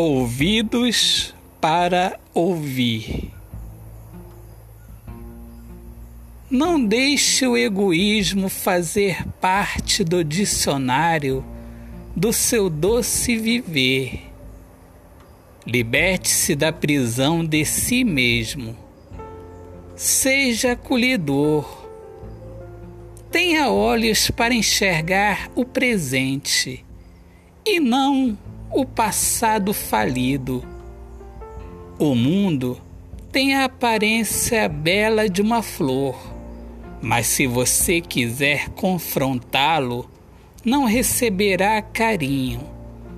ouvidos para ouvir. Não deixe o egoísmo fazer parte do dicionário do seu doce viver. Liberte-se da prisão de si mesmo. Seja acolhedor. Tenha olhos para enxergar o presente e não o passado falido. O mundo tem a aparência bela de uma flor, mas se você quiser confrontá-lo, não receberá carinho,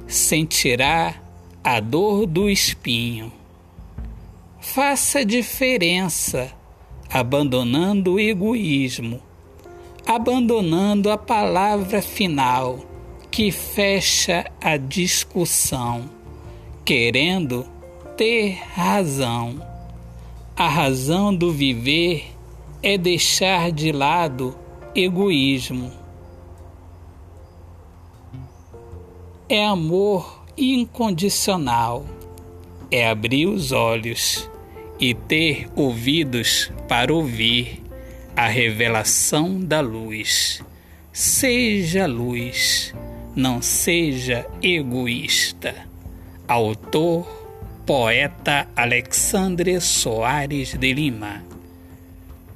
sentirá a dor do espinho. Faça diferença, abandonando o egoísmo, abandonando a palavra final que fecha a discussão, querendo ter razão. A razão do viver é deixar de lado egoísmo. É amor incondicional. É abrir os olhos e ter ouvidos para ouvir a revelação da luz. Seja luz não seja egoísta. Autor, poeta Alexandre Soares de Lima.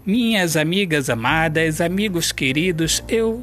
Minhas amigas amadas, amigos queridos, eu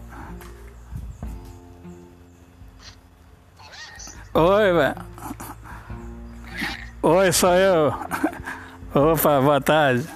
Oi, velho. Oi, sou eu. Opa, boa tarde.